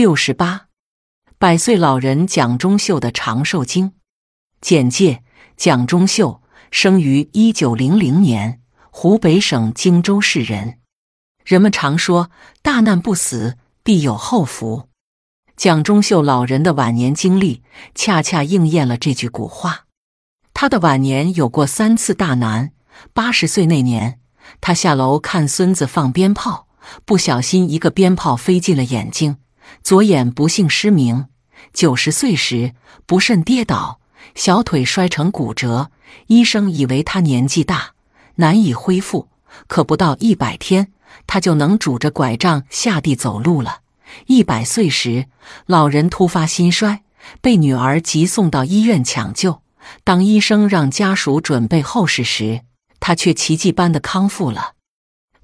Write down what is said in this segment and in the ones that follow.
六十八，百岁老人蒋中秀的长寿经简介：蒋中秀生于一九零零年，湖北省荆州市人。人们常说“大难不死，必有后福”。蒋中秀老人的晚年经历，恰恰应验了这句古话。他的晚年有过三次大难。八十岁那年，他下楼看孙子放鞭炮，不小心一个鞭炮飞进了眼睛。左眼不幸失明，九十岁时不慎跌倒，小腿摔成骨折。医生以为他年纪大，难以恢复，可不到一百天，他就能拄着拐杖下地走路了。一百岁时，老人突发心衰，被女儿急送到医院抢救。当医生让家属准备后事时，他却奇迹般的康复了。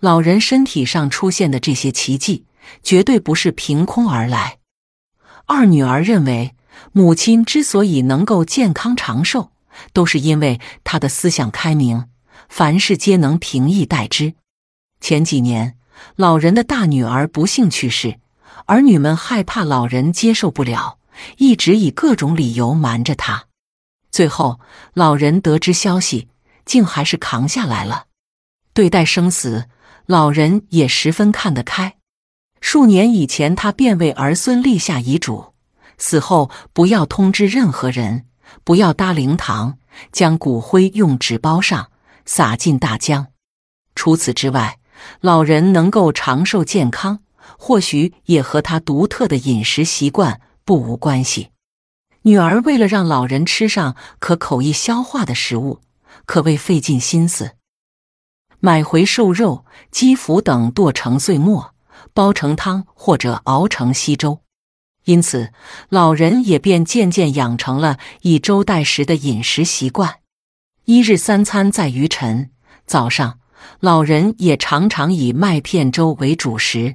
老人身体上出现的这些奇迹。绝对不是凭空而来。二女儿认为，母亲之所以能够健康长寿，都是因为她的思想开明，凡事皆能平易待之。前几年，老人的大女儿不幸去世，儿女们害怕老人接受不了，一直以各种理由瞒着她。最后，老人得知消息，竟还是扛下来了。对待生死，老人也十分看得开。数年以前，他便为儿孙立下遗嘱：死后不要通知任何人，不要搭灵堂，将骨灰用纸包上，撒进大江。除此之外，老人能够长寿健康，或许也和他独特的饮食习惯不无关系。女儿为了让老人吃上可口易消化的食物，可谓费尽心思，买回瘦肉、鸡脯等剁成碎末。煲成汤或者熬成稀粥，因此老人也便渐渐养成了以粥代食的饮食习惯。一日三餐在于晨，早上老人也常常以麦片粥为主食，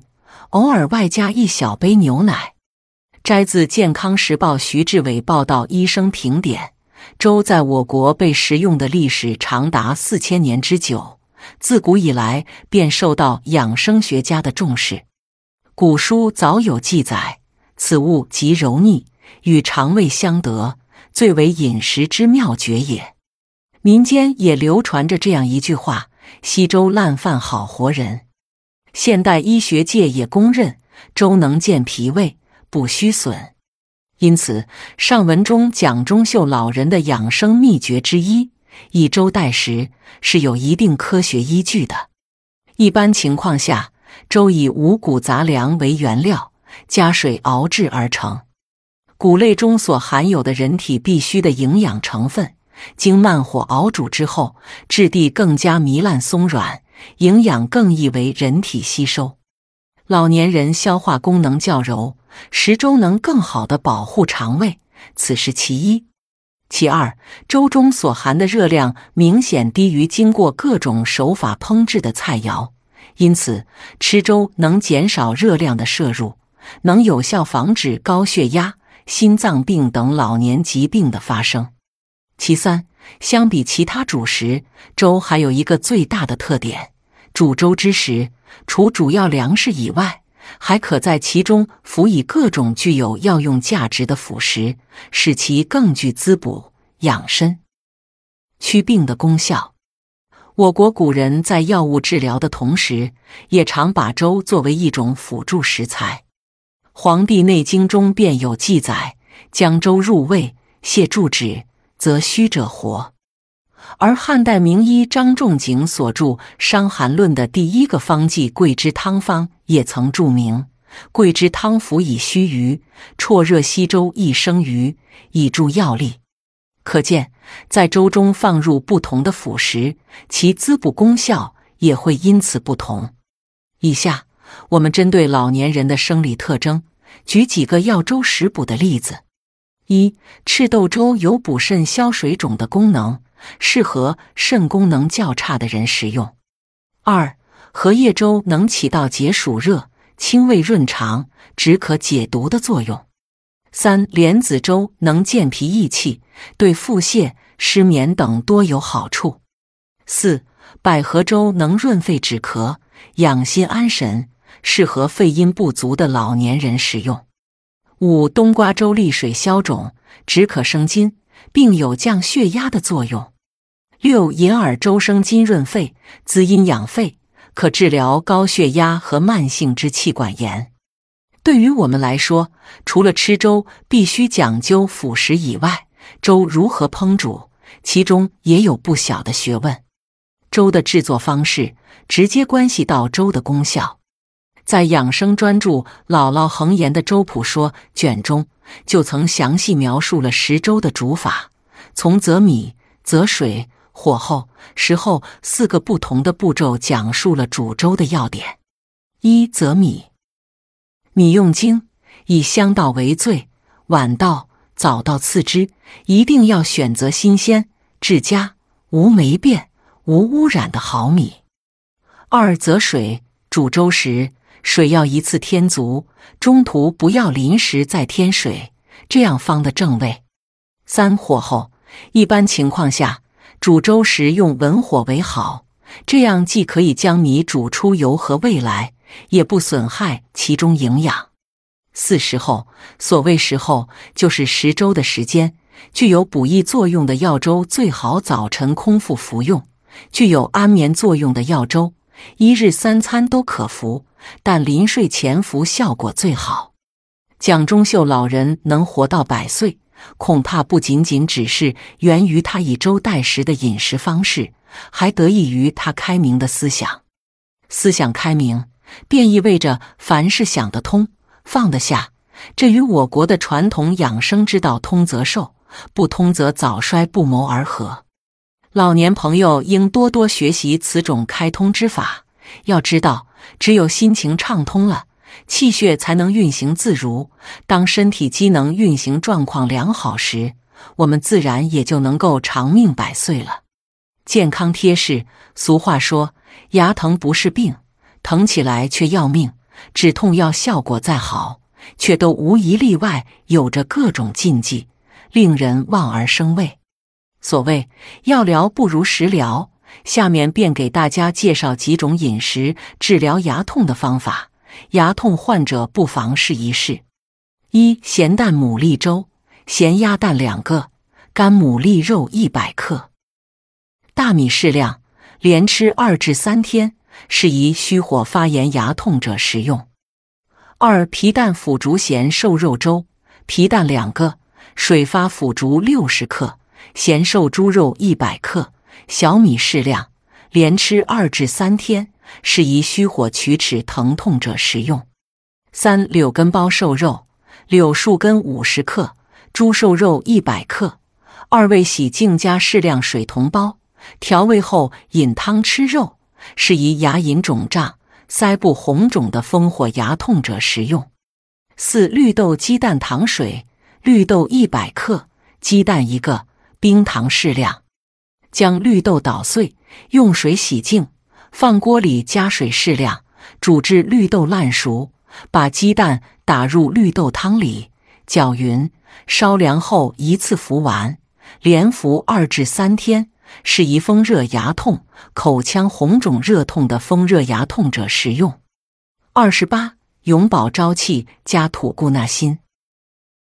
偶尔外加一小杯牛奶。摘自《健康时报》徐志伟报道，医生评点：粥在我国被食用的历史长达四千年之久，自古以来便受到养生学家的重视。古书早有记载，此物极柔腻，与肠胃相得，最为饮食之妙绝也。民间也流传着这样一句话：“稀粥烂饭好活人。”现代医学界也公认，粥能健脾胃，补虚损。因此，上文中蒋中秀老人的养生秘诀之一——以粥代食，是有一定科学依据的。一般情况下，粥以五谷杂粮为原料，加水熬制而成。谷类中所含有的人体必需的营养成分，经慢火熬煮之后，质地更加糜烂松软，营养更易为人体吸收。老年人消化功能较柔，食粥能更好的保护肠胃，此是其一。其二，粥中所含的热量明显低于经过各种手法烹制的菜肴。因此，吃粥能减少热量的摄入，能有效防止高血压、心脏病等老年疾病的发生。其三，相比其他主食，粥还有一个最大的特点：煮粥之时，除主要粮食以外，还可在其中辅以各种具有药用价值的辅食，使其更具滋补、养身、祛病的功效。我国古人在药物治疗的同时，也常把粥作为一种辅助食材。《黄帝内经》中便有记载：“将粥入胃，泻注止，则虚者活。”而汉代名医张仲景所著《伤寒论》的第一个方剂桂枝汤方，也曾注明：“桂枝汤服以须臾，绰热稀粥一升余，以助药力。”可见，在粥中放入不同的辅食，其滋补功效也会因此不同。以下我们针对老年人的生理特征，举几个药粥食补的例子：一、赤豆粥有补肾消水肿的功能，适合肾功能较差的人食用；二、荷叶粥能起到解暑热、清胃润肠、止渴解毒的作用。三莲子粥能健脾益气，对腹泻、失眠等多有好处。四百合粥能润肺止咳、养心安神，适合肺阴不足的老年人食用。五、冬瓜粥利水消肿，止渴生津，并有降血压的作用。六、银耳粥生津润肺，滋阴养肺，可治疗高血压和慢性支气管炎。对于我们来说，除了吃粥必须讲究辅食以外，粥如何烹煮，其中也有不小的学问。粥的制作方式直接关系到粥的功效。在养生专著《姥姥恒言的粥谱说》卷中，就曾详细描述了食粥的煮法，从择米、择水、火候、时候四个不同的步骤，讲述了煮粥的要点。一、择米。米用精，以香稻为最，晚稻、早稻次之，一定要选择新鲜、质佳、无霉变、无污染的好米。二、择水。煮粥时，水要一次添足，中途不要临时再添水，这样方的正味。三、火候。一般情况下，煮粥时用文火为好，这样既可以将米煮出油和味来。也不损害其中营养。四时候，所谓时候，就是食粥的时间。具有补益作用的药粥最好早晨空腹服用；具有安眠作用的药粥，一日三餐都可服，但临睡前服效果最好。蒋中秀老人能活到百岁，恐怕不仅仅只是源于他以粥代食的饮食方式，还得益于他开明的思想。思想开明。便意味着凡事想得通，放得下。这与我国的传统养生之道“通则寿，不通则早衰”不谋而合。老年朋友应多多学习此种开通之法。要知道，只有心情畅通了，气血才能运行自如。当身体机能运行状况良好时，我们自然也就能够长命百岁了。健康贴士：俗话说，牙疼不是病。疼起来却要命，止痛药效果再好，却都无一例外有着各种禁忌，令人望而生畏。所谓药疗不如食疗，下面便给大家介绍几种饮食治疗牙痛的方法，牙痛患者不妨试一试。一咸蛋牡蛎粥：咸鸭蛋两个，干牡蛎肉一百克，大米适量，连吃二至三天。适宜虚火发炎、牙痛者食用。二皮蛋腐竹咸瘦肉粥：皮蛋两个，水发腐竹六十克，咸瘦猪肉一百克，小米适量，连吃二至三天，适宜虚火龋齿疼痛者食用。三柳根包瘦肉：柳树根五十克，猪瘦肉一百克，二味洗净加适量水同煲，调味后饮汤吃肉。适宜牙龈肿胀、腮部红肿的风火牙痛者食用。四绿豆鸡蛋糖水：绿豆一百克，鸡蛋一个，冰糖适量。将绿豆捣碎，用水洗净，放锅里加水适量，煮至绿豆烂熟，把鸡蛋打入绿豆汤里，搅匀，烧凉后一次服完，连服二至三天。适宜风热牙痛、口腔红肿热痛的风热牙痛者食用。二十八，永保朝气加土固纳新。